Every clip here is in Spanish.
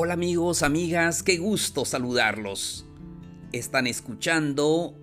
Hola amigos, amigas, qué gusto saludarlos. Están escuchando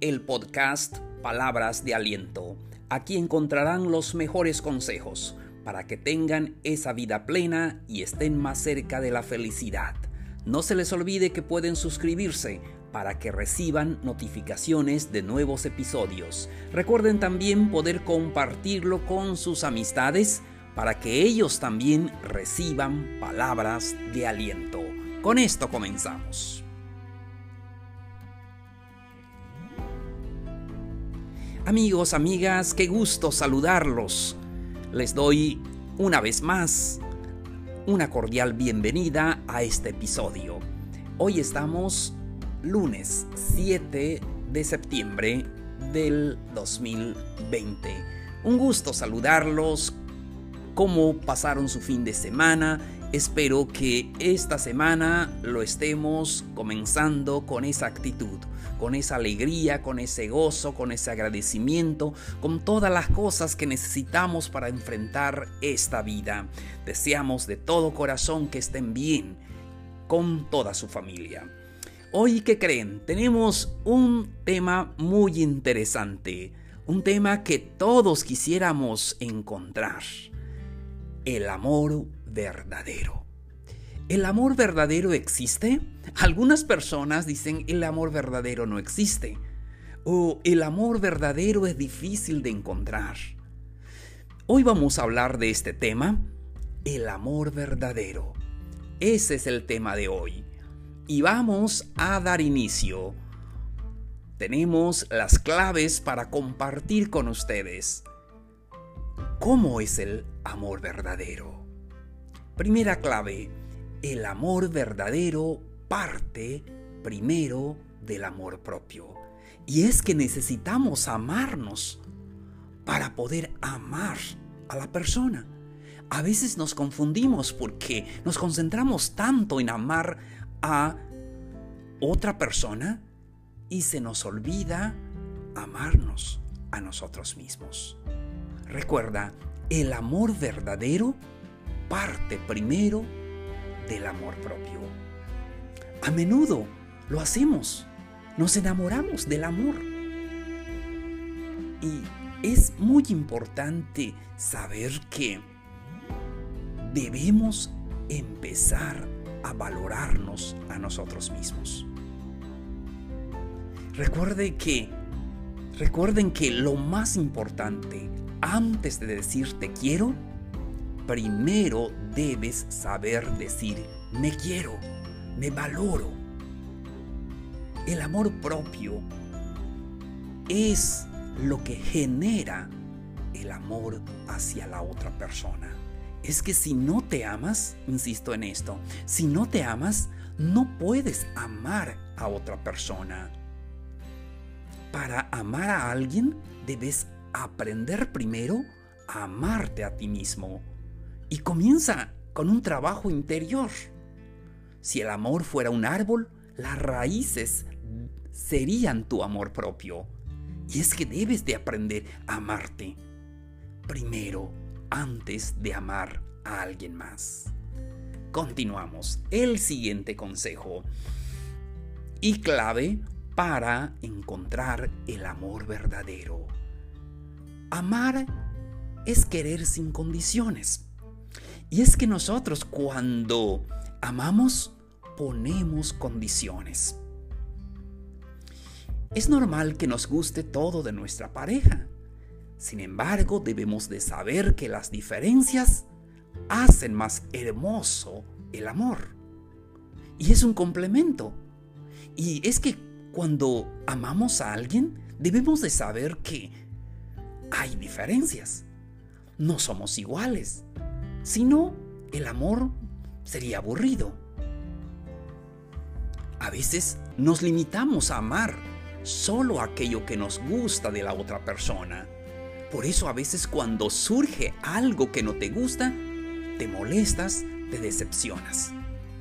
el podcast Palabras de Aliento. Aquí encontrarán los mejores consejos para que tengan esa vida plena y estén más cerca de la felicidad. No se les olvide que pueden suscribirse para que reciban notificaciones de nuevos episodios. Recuerden también poder compartirlo con sus amistades para que ellos también reciban palabras de aliento. Con esto comenzamos. Amigos, amigas, qué gusto saludarlos. Les doy una vez más una cordial bienvenida a este episodio. Hoy estamos lunes 7 de septiembre del 2020. Un gusto saludarlos cómo pasaron su fin de semana. Espero que esta semana lo estemos comenzando con esa actitud, con esa alegría, con ese gozo, con ese agradecimiento, con todas las cosas que necesitamos para enfrentar esta vida. Deseamos de todo corazón que estén bien con toda su familia. Hoy, ¿qué creen? Tenemos un tema muy interesante, un tema que todos quisiéramos encontrar el amor verdadero. ¿El amor verdadero existe? Algunas personas dicen el amor verdadero no existe. O el amor verdadero es difícil de encontrar. Hoy vamos a hablar de este tema, el amor verdadero. Ese es el tema de hoy. Y vamos a dar inicio. Tenemos las claves para compartir con ustedes. ¿Cómo es el amor verdadero? Primera clave, el amor verdadero parte primero del amor propio. Y es que necesitamos amarnos para poder amar a la persona. A veces nos confundimos porque nos concentramos tanto en amar a otra persona y se nos olvida amarnos a nosotros mismos. Recuerda, el amor verdadero parte primero del amor propio. A menudo lo hacemos, nos enamoramos del amor. Y es muy importante saber que debemos empezar a valorarnos a nosotros mismos. Recuerde que, recuerden que lo más importante antes de decir te quiero, primero debes saber decir me quiero, me valoro. El amor propio es lo que genera el amor hacia la otra persona. Es que si no te amas, insisto en esto, si no te amas, no puedes amar a otra persona. Para amar a alguien debes aprender primero a amarte a ti mismo. Y comienza con un trabajo interior. Si el amor fuera un árbol, las raíces serían tu amor propio. Y es que debes de aprender a amarte primero antes de amar a alguien más. Continuamos. El siguiente consejo y clave para encontrar el amor verdadero. Amar es querer sin condiciones. Y es que nosotros cuando amamos ponemos condiciones. Es normal que nos guste todo de nuestra pareja. Sin embargo, debemos de saber que las diferencias hacen más hermoso el amor. Y es un complemento. Y es que cuando amamos a alguien, debemos de saber que hay diferencias. No somos iguales. Si no, el amor sería aburrido. A veces nos limitamos a amar solo aquello que nos gusta de la otra persona. Por eso a veces cuando surge algo que no te gusta, te molestas, te decepcionas.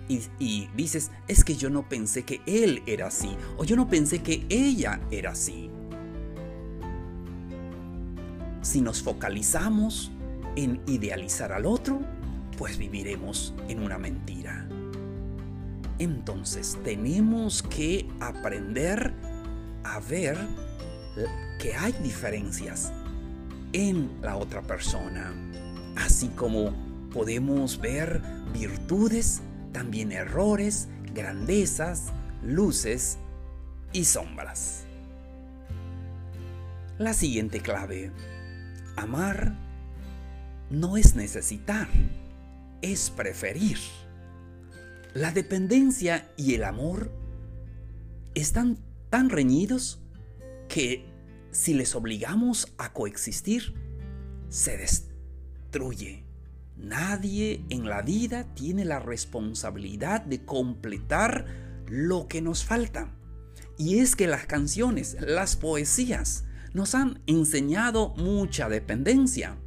Y, y, dices, es que yo no pensé que él era así, o yo no pensé que ella era así. Si nos focalizamos en idealizar al otro, pues viviremos en una mentira. Entonces tenemos que aprender a ver que hay diferencias en la otra persona, así como podemos ver virtudes, también errores, grandezas, luces y sombras. La siguiente clave. Amar no es necesitar, es preferir. La dependencia y el amor están tan reñidos que si les obligamos a coexistir, se destruye. Nadie en la vida tiene la responsabilidad de completar lo que nos falta. Y es que las canciones, las poesías, nos han enseñado mucha dependencia.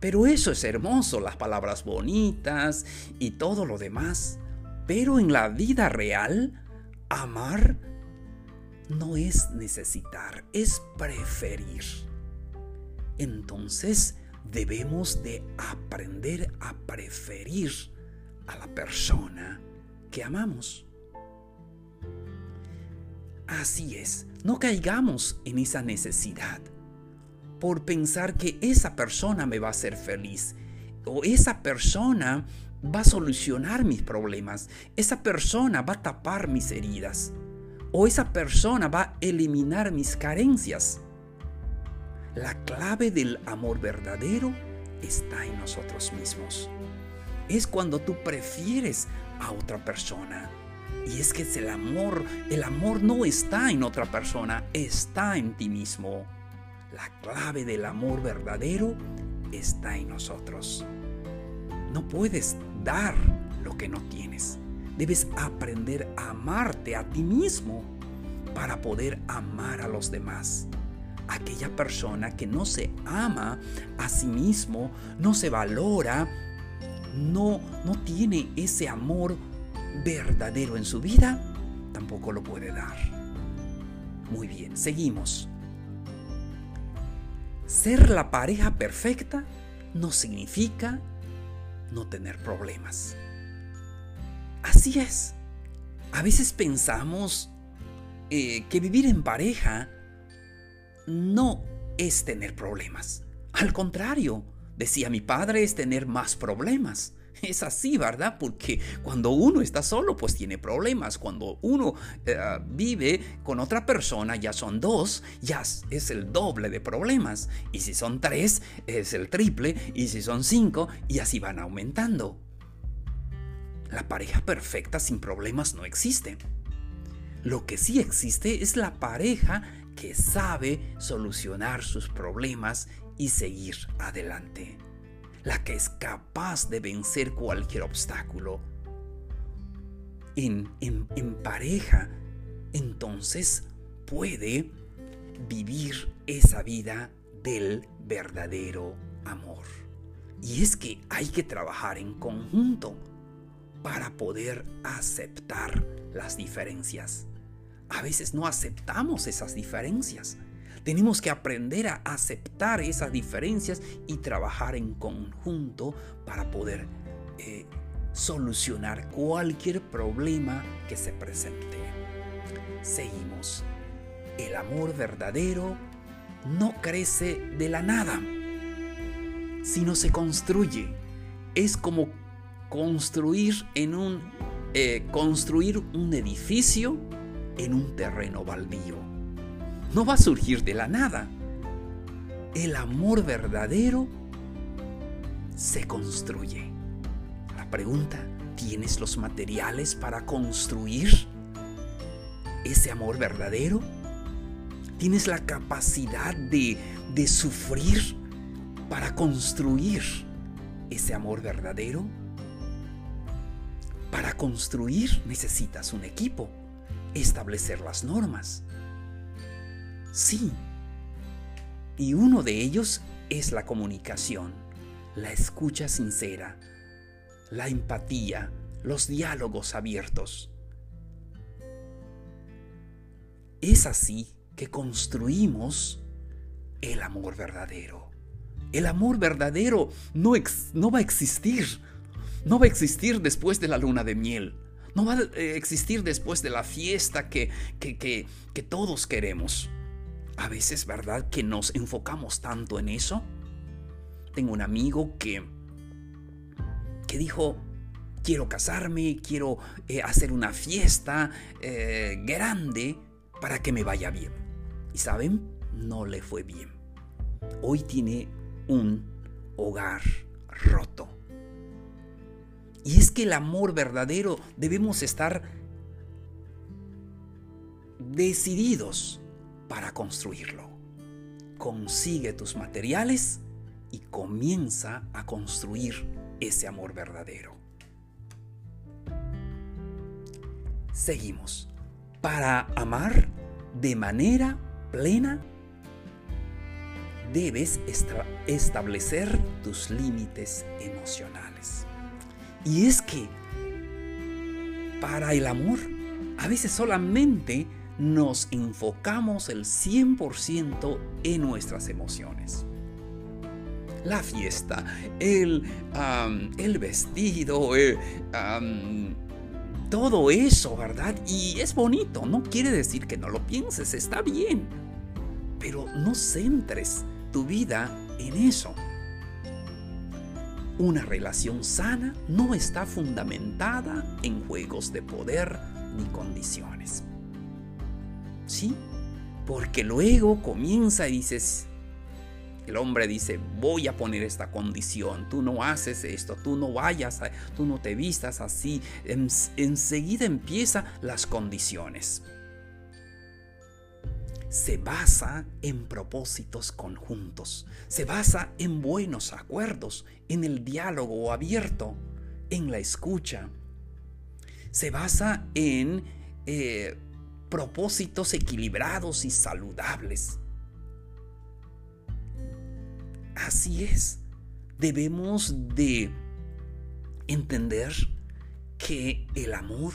Pero eso es hermoso, las palabras bonitas y todo lo demás. Pero en la vida real, amar no es necesitar, es preferir. Entonces debemos de aprender a preferir a la persona que amamos. Así es, no caigamos en esa necesidad por pensar que esa persona me va a hacer feliz o esa persona va a solucionar mis problemas, esa persona va a tapar mis heridas o esa persona va a eliminar mis carencias. La clave del amor verdadero está en nosotros mismos. Es cuando tú prefieres a otra persona. Y es que el amor, el amor no está en otra persona, está en ti mismo. La clave del amor verdadero está en nosotros. No puedes dar lo que no tienes. Debes aprender a amarte a ti mismo para poder amar a los demás. Aquella persona que no se ama a sí mismo, no se valora, no, no tiene ese amor verdadero en su vida, tampoco lo puede dar. Muy bien, seguimos. Ser la pareja perfecta no significa no tener problemas. Así es. A veces pensamos eh, que vivir en pareja no es tener problemas. Al contrario, decía mi padre, es tener más problemas. Es así, ¿verdad? Porque cuando uno está solo, pues tiene problemas. Cuando uno eh, vive con otra persona, ya son dos, ya es el doble de problemas. Y si son tres, es el triple. Y si son cinco, y así van aumentando. La pareja perfecta sin problemas no existe. Lo que sí existe es la pareja que sabe solucionar sus problemas y seguir adelante. La que es capaz de vencer cualquier obstáculo. En, en pareja, entonces puede vivir esa vida del verdadero amor. Y es que hay que trabajar en conjunto para poder aceptar las diferencias. A veces no aceptamos esas diferencias. Tenemos que aprender a aceptar esas diferencias y trabajar en conjunto para poder eh, solucionar cualquier problema que se presente. Seguimos. El amor verdadero no crece de la nada, sino se construye. Es como construir en un eh, construir un edificio en un terreno baldío. No va a surgir de la nada. El amor verdadero se construye. La pregunta, ¿tienes los materiales para construir ese amor verdadero? ¿Tienes la capacidad de, sufrir para construir ese amor verdadero? Para construir necesitas un equipo, establecer las normas. Sí, y uno de ellos es la comunicación, la escucha sincera, la empatía, los diálogos abiertos. Es así que construimos el amor verdadero. El amor verdadero no, va a existir no va a existir después de la luna de miel. No va a eh, existir después de la fiesta que todos queremos. A veces, ¿verdad? Que nos enfocamos tanto en eso. Tengo un amigo que, que dijo, quiero casarme, quiero eh, hacer una fiesta eh, grande para que me vaya bien. Y saben, no le fue bien. Hoy tiene un hogar roto. Y es que el amor verdadero debemos estar decididos para construirlo. Consigue tus materiales y comienza a construir ese amor verdadero. Seguimos. Para amar de manera plena, debes establecer tus límites emocionales. Y es que para el amor, a veces solamente nos enfocamos el 100% en nuestras emociones. La fiesta, el, el vestido, todo eso, ¿verdad? Y es bonito, no quiere decir que no lo pienses, está bien. Pero no centres tu vida en eso. Una relación sana no está fundamentada en juegos de poder ni condiciones. ¿Sí? Porque luego comienza y dices, el hombre dice, voy a poner esta condición, tú no haces esto, tú no vayas, tú no te vistas así. enseguida empieza las condiciones. Se basa en propósitos conjuntos, se basa en buenos acuerdos, en el diálogo abierto, en la escucha. Se basa en eh, propósitos equilibrados y saludables Así es. Debemos de entender que el amor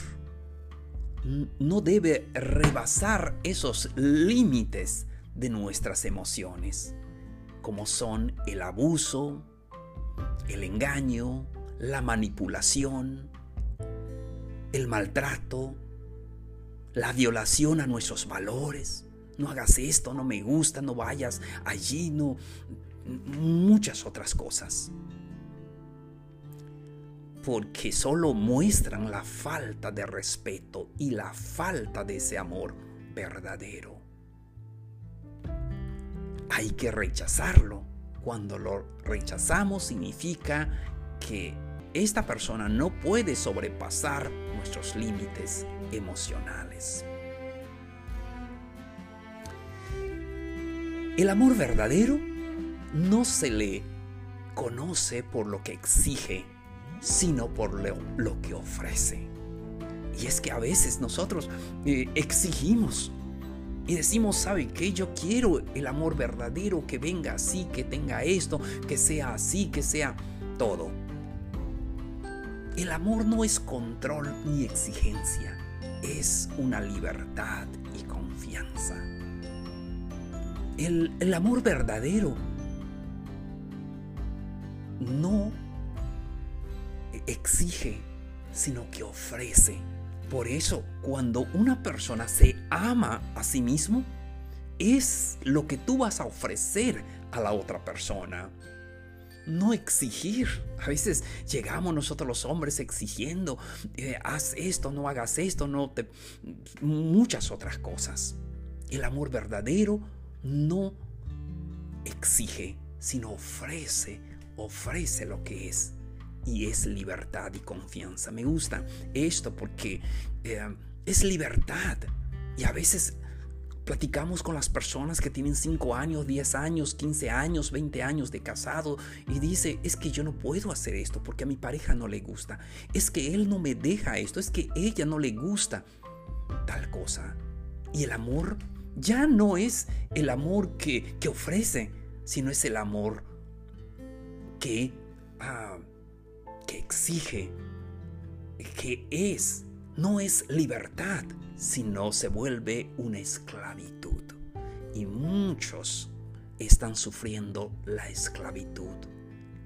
no debe rebasar esos límites de nuestras emociones, como son el abuso, el engaño, la manipulación, el maltrato, la violación a nuestros valores. No hagas esto, no me gusta, no vayas allí, no muchas otras cosas. Porque solo muestran la falta de respeto y la falta de ese amor verdadero. Hay que rechazarlo. Cuando lo rechazamos significa que esta persona no puede sobrepasar nuestros límites emocionales. El amor verdadero no se le conoce por lo que exige, sino por lo, que ofrece. Y es que a veces nosotros eh, exigimos y decimos, ¿sabe qué? Yo quiero el amor verdadero, que venga así, que tenga esto, que sea así, que sea todo. El amor no es control ni exigencia, es una libertad y confianza. El, el amor verdadero no exige, sino que ofrece. Por eso, cuando una persona se ama a sí mismo, es lo que tú vas a ofrecer a la otra persona. No exigir. A veces llegamos nosotros los hombres exigiendo, eh, haz esto, no hagas esto, no te... muchas otras cosas. El amor verdadero no exige, sino ofrece ofrece lo que es y es libertad y confianza. Me gusta esto porque eh, es libertad y a veces platicamos con las personas que tienen 5 años, 10 años, 15 años, 20 años de casado y dice, es que yo no puedo hacer esto porque a mi pareja no le gusta, es que él no me deja esto, es que ella no le gusta tal cosa. Y el amor ya no es el amor que, que ofrece, sino es el amor que, ah, que exige, que es, no es libertad, sino se vuelve una esclavitud. Y muchos están sufriendo la esclavitud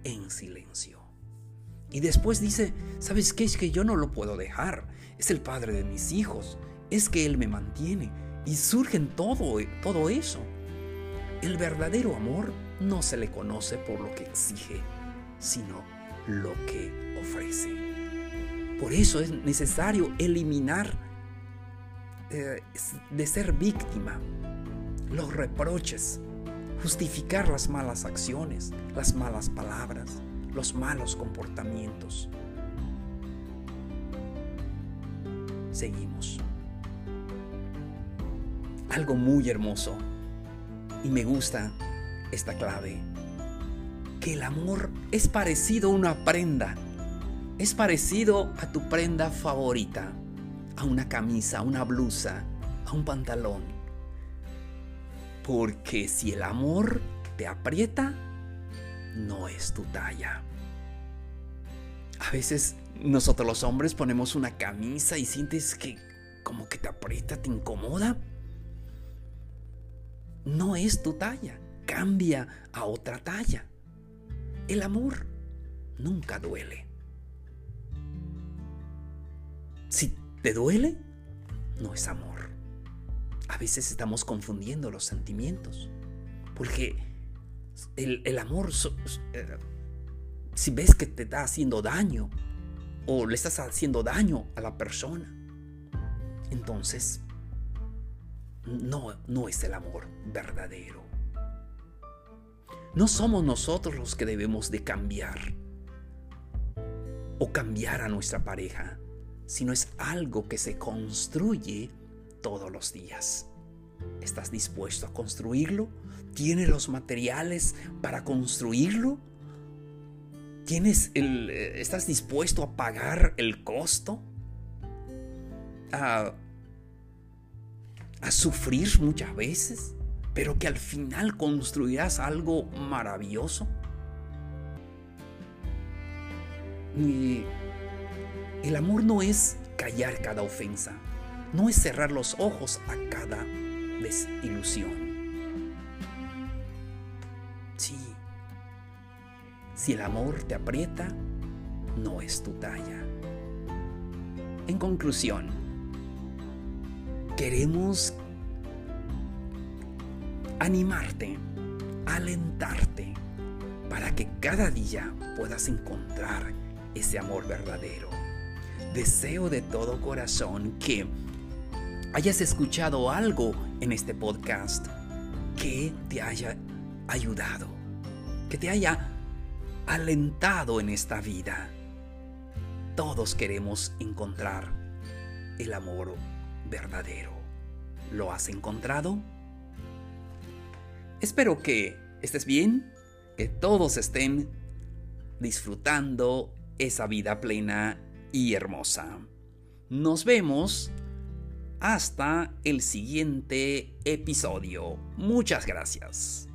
en silencio. Y después dice, ¿sabes qué? Es que yo no lo puedo dejar. Es el padre de mis hijos. Es que Él me mantiene. Y surge todo, todo eso. El verdadero amor no se le conoce por lo que exige, sino lo que ofrece. Por eso es necesario eliminar eh, de ser víctima los reproches, justificar las malas acciones, las malas palabras, los malos comportamientos. Seguimos. Algo muy hermoso y me gusta esta clave, que el amor es parecido a una prenda, es parecido a tu prenda favorita, a una camisa, a una blusa, a un pantalón. Porque si el amor te aprieta, no es tu talla. A veces nosotros los hombres ponemos una camisa y sientes que como que te aprieta, te incomoda. No es tu talla, cambia a otra talla. El amor nunca duele. Si te duele, no es amor. A veces estamos confundiendo los sentimientos, porque el, amor, eh, si ves que te está haciendo daño o le estás haciendo daño a la persona, entonces no, no es el amor verdadero. No somos nosotros los que debemos de cambiar o cambiar a nuestra pareja, sino es algo que se construye todos los días. ¿Estás dispuesto a construirlo? ¿Tienes los materiales para construirlo? ¿Tienes el, eh, ¿Estás dispuesto a pagar el costo? A, a sufrir muchas veces, pero que al final construirás algo maravilloso. Y el amor no es callar cada ofensa, no es cerrar los ojos a cada desilusión. Sí, si el amor te aprieta, no es tu talla. En conclusión, queremos animarte, alentarte, para que cada día puedas encontrar ese amor verdadero. Deseo de todo corazón que hayas escuchado algo en este podcast que te haya ayudado, que te haya alentado en esta vida. Todos queremos encontrar el amor verdadero. ¿Lo has encontrado? Espero que estés bien, que todos estén disfrutando esa vida plena y hermosa. Nos vemos hasta el siguiente episodio. Muchas gracias.